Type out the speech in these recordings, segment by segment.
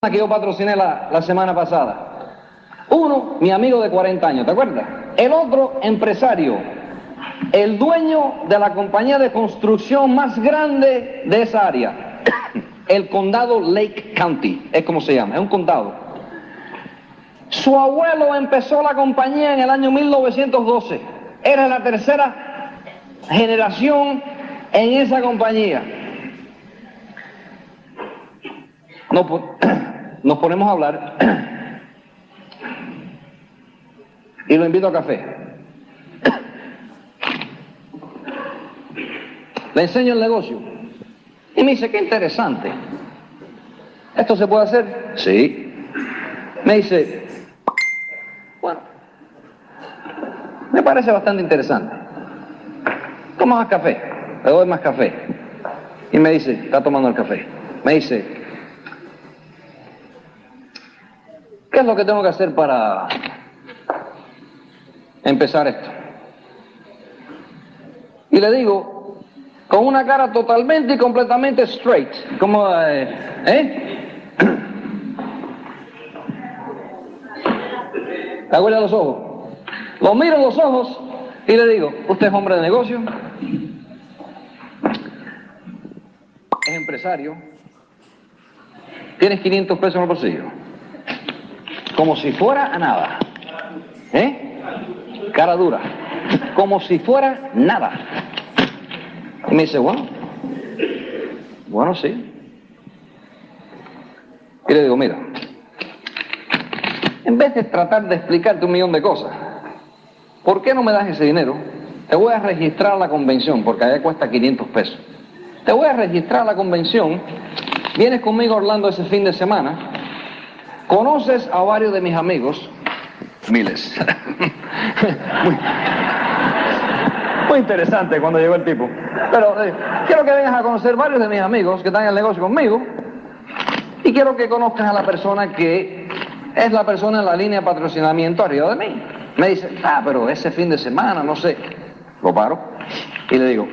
que yo patrociné la, la semana pasada. Uno, mi amigo de 40 años, ¿te acuerdas? El otro, empresario, el dueño de la compañía de construcción más grande de esa área, el condado Lake County, es como se llama, es un condado. Su abuelo empezó la compañía en el año 1912, era la tercera generación en esa compañía. Nos, nos ponemos a hablar y lo invito a café. Le enseño el negocio. Y me dice, qué interesante. ¿Esto se puede hacer? Sí. Me dice, bueno, me parece bastante interesante. Toma más café. Le doy más café. Y me dice, está tomando el café. Me dice, ¿qué es lo que tengo que hacer para empezar esto? Y le digo, con una cara totalmente y completamente straight, como, eh, ¿eh? Aguarda los ojos. Lo miro en los ojos y le digo, ¿usted es hombre de negocio? ¿Es empresario? ¿Tienes 500 pesos en el bolsillo? Como si fuera a nada. ¿Eh? Cara dura. Como si fuera nada. Y me dice, bueno, bueno, sí. Y le digo, mira, en vez de tratar de explicarte un millón de cosas, ¿por qué no me das ese dinero? Te voy a registrar la convención, porque allá cuesta 500 pesos. Te voy a registrar la convención, vienes conmigo a Orlando ese fin de semana, conoces a varios de mis amigos, miles. muy, interesante cuando llegó el tipo. Pero eh, quiero que vengas a conocer varios de mis amigos que están en el negocio conmigo y quiero que conozcas a la persona que es la persona en la línea de patrocinamiento arriba de mí. Me dice, ah, pero ese fin de semana, no sé. Lo paro y le digo,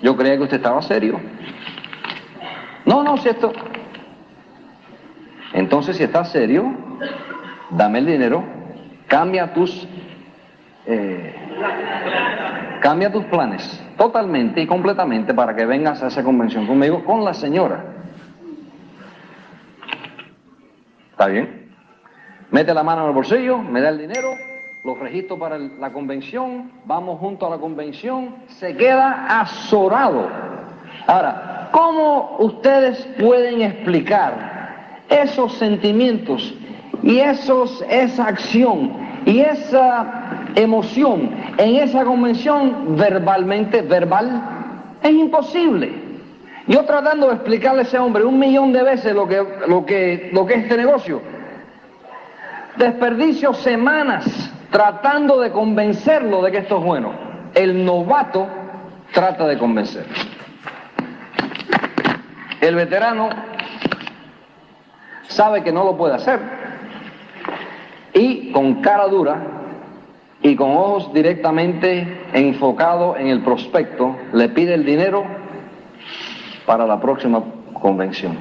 yo creía que usted estaba serio. No, no, si esto. Entonces, si estás serio, dame el dinero, cambia tus eh, cambia tus planes totalmente y completamente para que vengas a esa convención conmigo con la señora. ¿Está bien? Mete la mano en el bolsillo, me da el dinero, lo registro para la convención, vamos junto a la convención, se queda azorado. Ahora, ¿cómo ustedes pueden explicar esos sentimientos y esos, esa acción y esa emoción en esa convención verbalmente, verbal? Es imposible. Yo tratando de explicarle a ese hombre un millón de veces lo que, lo que, lo que es este negocio, desperdicio semanas tratando de convencerlo de que esto es bueno. El novato trata de convencerlo. El veterano sabe que no lo puede hacer y con cara dura y con ojos directamente enfocados en el prospecto le pide el dinero para la próxima convención.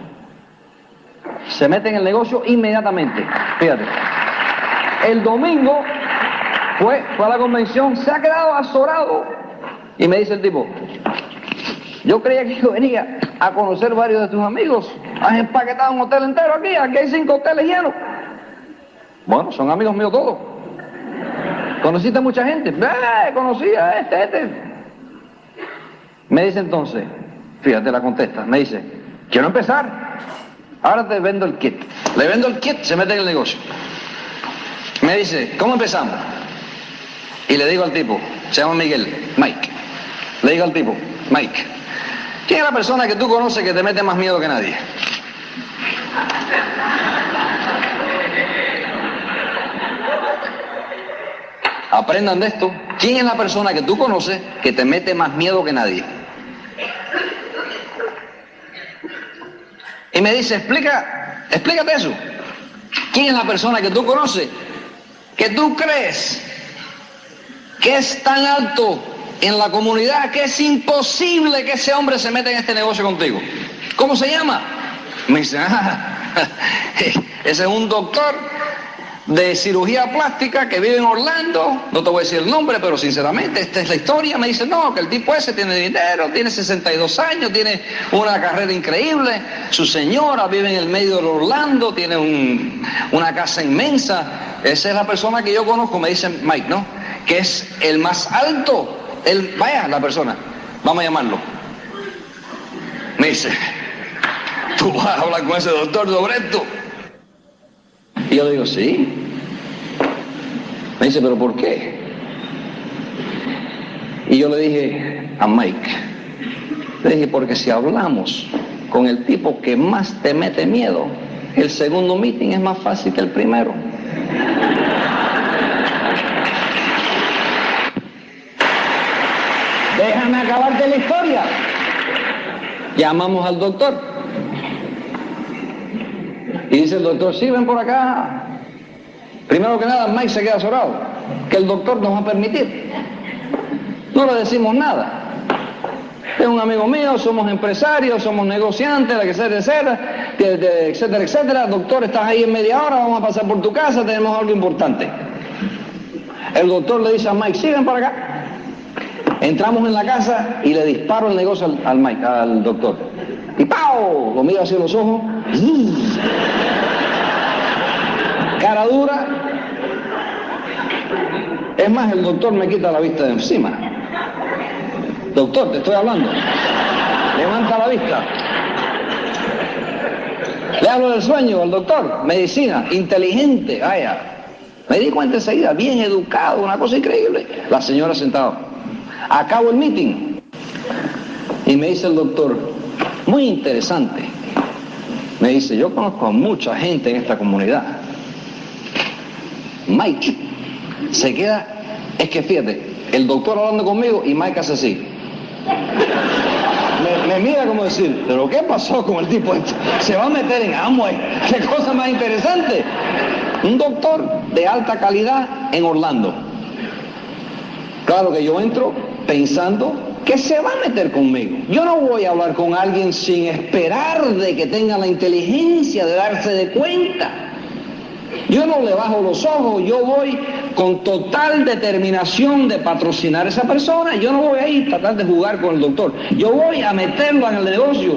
Se mete en el negocio inmediatamente. Fíjate. El domingo fue, fue a la convención, se ha quedado azorado. Y me dice el tipo, yo creía que yo venía a conocer varios de tus amigos. Has empaquetado un hotel entero aquí, aquí hay cinco hoteles llenos. Bueno, son amigos míos todos. ¿Conociste mucha gente? Eh, conocí a este, este. Me dice entonces, fíjate la contesta, me dice, quiero empezar. Ahora te vendo el kit. Le vendo el kit, se mete en el negocio. Me dice, ¿cómo empezamos? Y le digo al tipo, se llama Miguel, Mike. Le digo al tipo, Mike, ¿quién es la persona que tú conoces que te mete más miedo que nadie? Aprendan de esto. ¿Quién es la persona que tú conoces que te mete más miedo que nadie? Y me dice, explica, explícate eso. ¿Quién es la persona que tú conoces que tú crees que es tan alto en la comunidad que es imposible que ese hombre se meta en este negocio contigo? ¿Cómo se llama? Me dice, ah, ese es un doctor de cirugía plástica que vive en Orlando, no te voy a decir el nombre, pero sinceramente esta es la historia, me dice, no, que el tipo ese tiene dinero, tiene 62 años, tiene una carrera increíble, su señora vive en el medio de Orlando, tiene una casa inmensa, esa es la persona que yo conozco, me dice Mike, ¿no? Que es el más alto, el, vaya, la persona, vamos a llamarlo. Me dice, tú vas a hablar con ese doctor sobre esto. Y yo digo, sí. Me dice, pero ¿por qué? Y yo le dije a Mike, le dije, porque si hablamos con el tipo que más te mete miedo, el segundo meeting es más fácil que el primero. Déjame acabarte la historia. Llamamos al doctor. Y dice el doctor, sí, ven por acá. Primero que nada, Mike se queda azorado, que el doctor nos va a permitir. No le decimos nada. Es un amigo mío, somos empresarios, somos negociantes, etcétera, etcétera, etcétera, etcétera. Doctor, estás ahí en media hora, vamos a pasar por tu casa, tenemos algo importante. El doctor le dice a Mike, ven para acá. Entramos en la casa y le disparo el negocio al, al Mike, al doctor. Y ¡pau! Lo mira hacia los ojos. Cara dura. Es más, el doctor me quita la vista de encima. Doctor, te estoy hablando. Levanta la vista. Le hablo del sueño al doctor. Medicina, inteligente, vaya. Me di cuenta enseguida, bien educado, una cosa increíble. La señora sentada. Acabo el meeting. Y me dice el doctor, muy interesante. Me dice, yo conozco a mucha gente en esta comunidad. Mike se queda, es que fíjate, el doctor hablando conmigo y Mike hace así. Me, mira como decir, pero ¿qué pasó con el tipo este? Se va a meter en Amway. ¿Qué cosa más interesante? Un doctor de alta calidad en Orlando. Claro que yo entro pensando que se va a meter conmigo. Yo no voy a hablar con alguien sin esperar de que tenga la inteligencia de darse de cuenta. Yo no le bajo los ojos, yo voy con total determinación de patrocinar a esa persona. Yo no voy a ir a tratar de jugar con el doctor. Yo voy a meterlo en el negocio.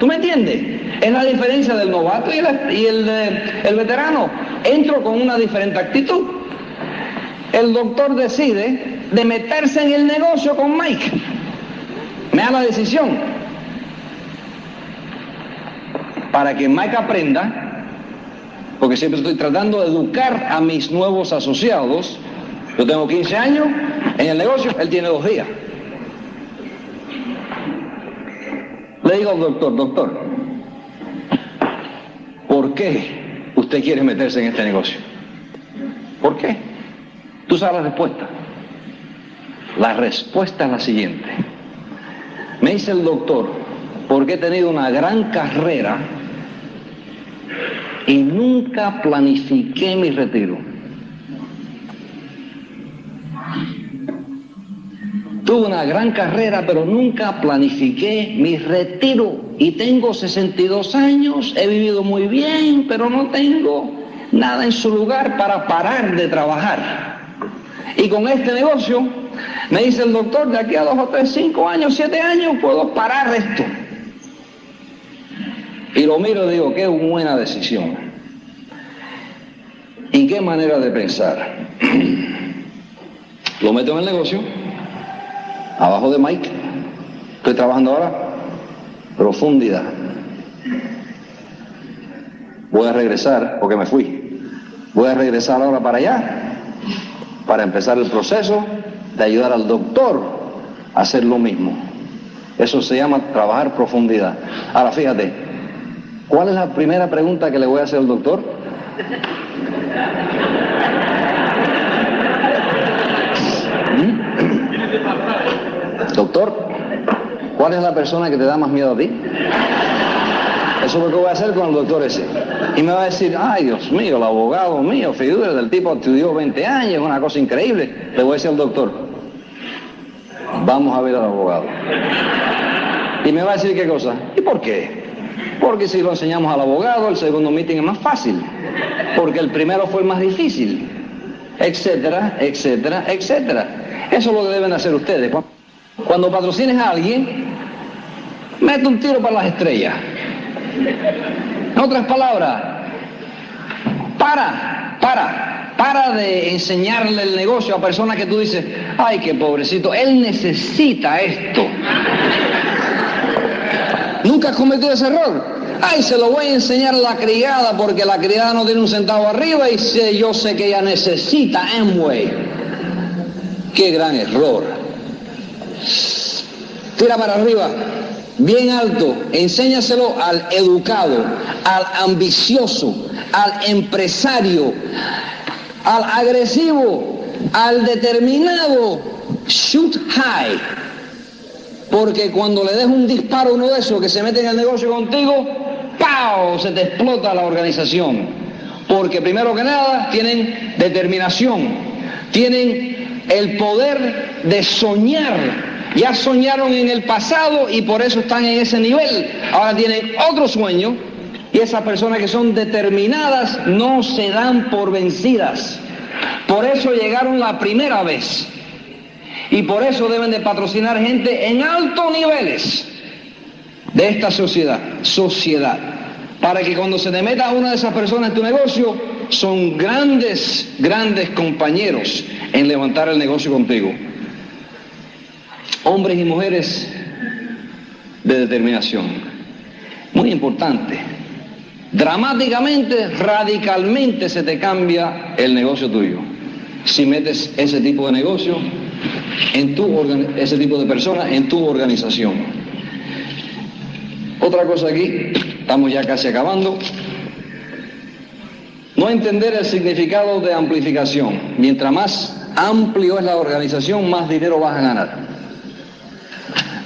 ¿Tú me entiendes? Es la diferencia del novato y el, el veterano. Entro con una diferente actitud. El doctor decide de meterse en el negocio con Mike me da la decisión para que Mike aprenda, porque siempre estoy tratando de educar a mis nuevos asociados. Yo tengo 15 años en el negocio, él tiene dos días. Le digo al doctor, doctor, ¿por qué usted quiere meterse en este negocio? ¿Por qué? Tú la respuesta. La respuesta es la siguiente. Me dice el doctor, porque he tenido una gran carrera y nunca planifiqué mi retiro. Tuve una gran carrera, pero nunca planifiqué mi retiro. Y tengo 62 años, he vivido muy bien, pero no tengo nada en su lugar para parar de trabajar. Y con este negocio me dice el doctor, de aquí a dos o tres, cinco años, siete años, puedo parar esto. Y lo miro y digo, qué buena decisión. ¿Y qué manera de pensar? lo meto en el negocio, abajo de Mike. Estoy trabajando ahora, profundidad. Voy a regresar, porque me fui. Voy a regresar ahora para allá, para empezar el proceso de ayudar al doctor a hacer lo mismo. Eso se llama trabajar profundidad. Ahora fíjate, ¿cuál es la primera pregunta que le voy a hacer al doctor? ¿Mm? Doctor, ¿cuál es la persona que te da más miedo a ti? Eso es lo que voy a hacer con el doctor ese. Y me va a decir, ay Dios mío, el abogado mío, figura del tipo estudió 20 años, una cosa increíble. Le voy a decir al doctor, vamos a ver al abogado. Y me va a decir qué cosa. ¿Y por qué? Porque si lo enseñamos al abogado, el segundo meeting es más fácil, porque el primero fue el más difícil, etcétera, etcétera, etcétera. Eso es lo que deben hacer ustedes. Cuando patrocines a alguien, mete un tiro para las estrellas. En otras palabras, para, para, para de enseñarle el negocio a personas que tú dices, ay, qué pobrecito, él necesita esto. ¿Nunca has cometido ese error? Ay, se lo voy a enseñar a la criada porque la criada no tiene un centavo arriba y sé, yo sé que ella necesita Amway. Qué gran error. Tira para arriba, bien alto, enséñaselo al educado, al ambicioso, al empresario, al agresivo, al determinado. Shoot high. Porque cuando le des un disparo a uno de esos que se mete en el negocio contigo, ¡pau! Se te explota la organización. Porque primero que nada tienen determinación, tienen el poder de soñar. Ya soñaron en el pasado y por eso están en ese nivel. Ahora tienen otro sueño y esas personas que son determinadas no se dan por vencidas. Por eso llegaron la primera vez. Y por eso deben de patrocinar gente en altos niveles de esta sociedad, sociedad. Para que cuando se te meta una de esas personas en tu negocio, son grandes, grandes compañeros en levantar el negocio contigo. Hombres y mujeres de determinación. Muy importante. Dramáticamente, radicalmente se te cambia el negocio tuyo. Si metes ese tipo de negocio en tu ese tipo de personas en tu organización. Otra cosa aquí, estamos ya casi acabando. No entender el significado de amplificación. Mientras más amplio es la organización, más dinero vas a ganar.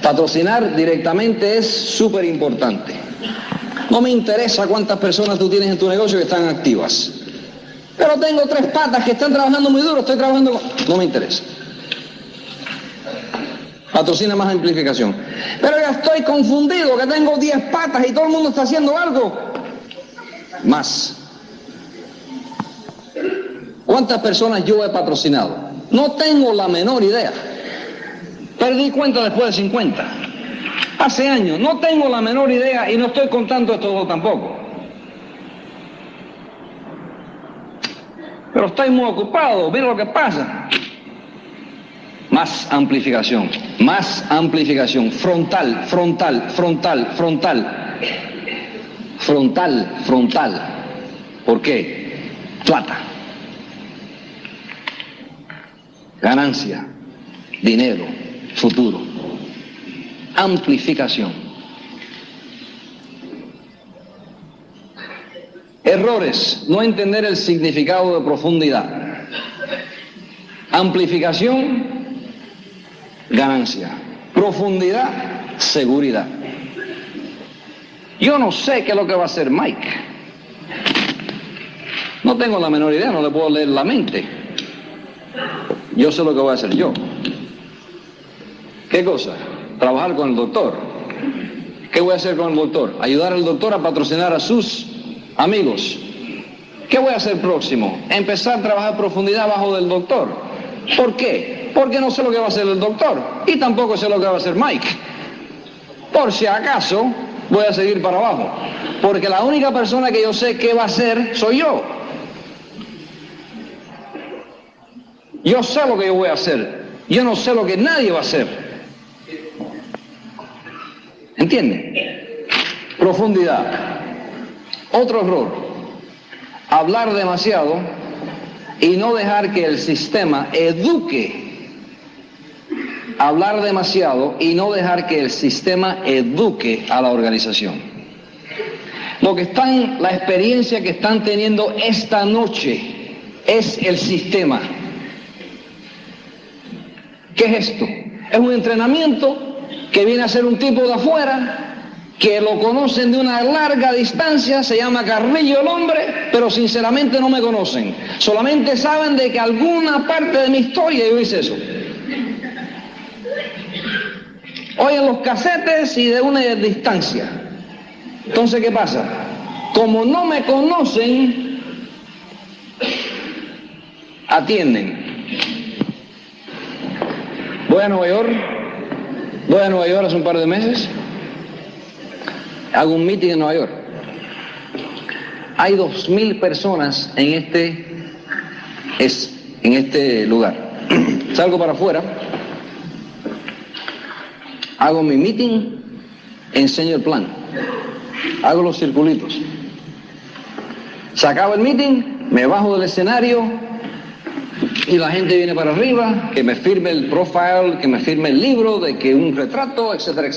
Patrocinar directamente es súper importante. No me interesa cuántas personas tú tienes en tu negocio que están activas. Pero tengo tres patas que están trabajando muy duro, estoy trabajando No me interesa. Patrocina más amplificación. Pero ya estoy confundido, que tengo 10 patas y todo el mundo está haciendo algo. Más. ¿Cuántas personas yo he patrocinado? No tengo la menor idea. Perdí cuenta después de 50. Hace años. No tengo la menor idea y no estoy contando esto tampoco. Pero estoy muy ocupado. Mira lo que pasa más amplificación, más amplificación, frontal, frontal, frontal, frontal, frontal, frontal. ¿Por qué? Plata, ganancia, dinero, futuro, amplificación. Errores, no entender el significado de profundidad. Amplificación, ganancia. Profundidad, seguridad. Yo no sé qué es lo que va a hacer Mike. No tengo la menor idea, no le puedo leer la mente. Yo sé lo que voy a hacer yo. ¿Qué cosa? Trabajar con el doctor. ¿Qué voy a hacer con el doctor? Ayudar al doctor a patrocinar a sus amigos. ¿Qué voy a hacer próximo? Empezar a trabajar profundidad bajo del doctor. ¿Por qué? porque no sé lo que va a hacer el doctor y tampoco sé lo que va a hacer Mike. Por si acaso voy a seguir para abajo, porque la única persona que yo sé qué va a hacer soy yo. Yo sé lo que yo voy a hacer, yo no sé lo que nadie va a hacer. ¿Entiende? Profundidad. Otro error, hablar demasiado y no dejar que el sistema eduque hablar demasiado y no dejar que el sistema eduque a la organización. Lo que están, la experiencia que están teniendo esta noche es el sistema. ¿Qué es esto? Es un entrenamiento que viene a ser un tipo de afuera, que lo conocen de una larga distancia, se llama Carrillo el hombre, pero sinceramente no me conocen. Solamente saben de que alguna parte de mi historia yo hice eso. oyen los casetes y de una distancia. Entonces, ¿qué pasa? Como no me conocen, atienden. Voy a Nueva York, voy a Nueva York hace un par de meses, hago un meeting en Nueva York. Hay dos mil personas en este, es, en este lugar. Salgo para afuera, hago mi meeting, enseño el plan, hago los circulitos. Se el meeting, me bajo del escenario y la gente viene para arriba, que me firme el profile, que me firme el libro, de que un retrato, etcétera, etcétera.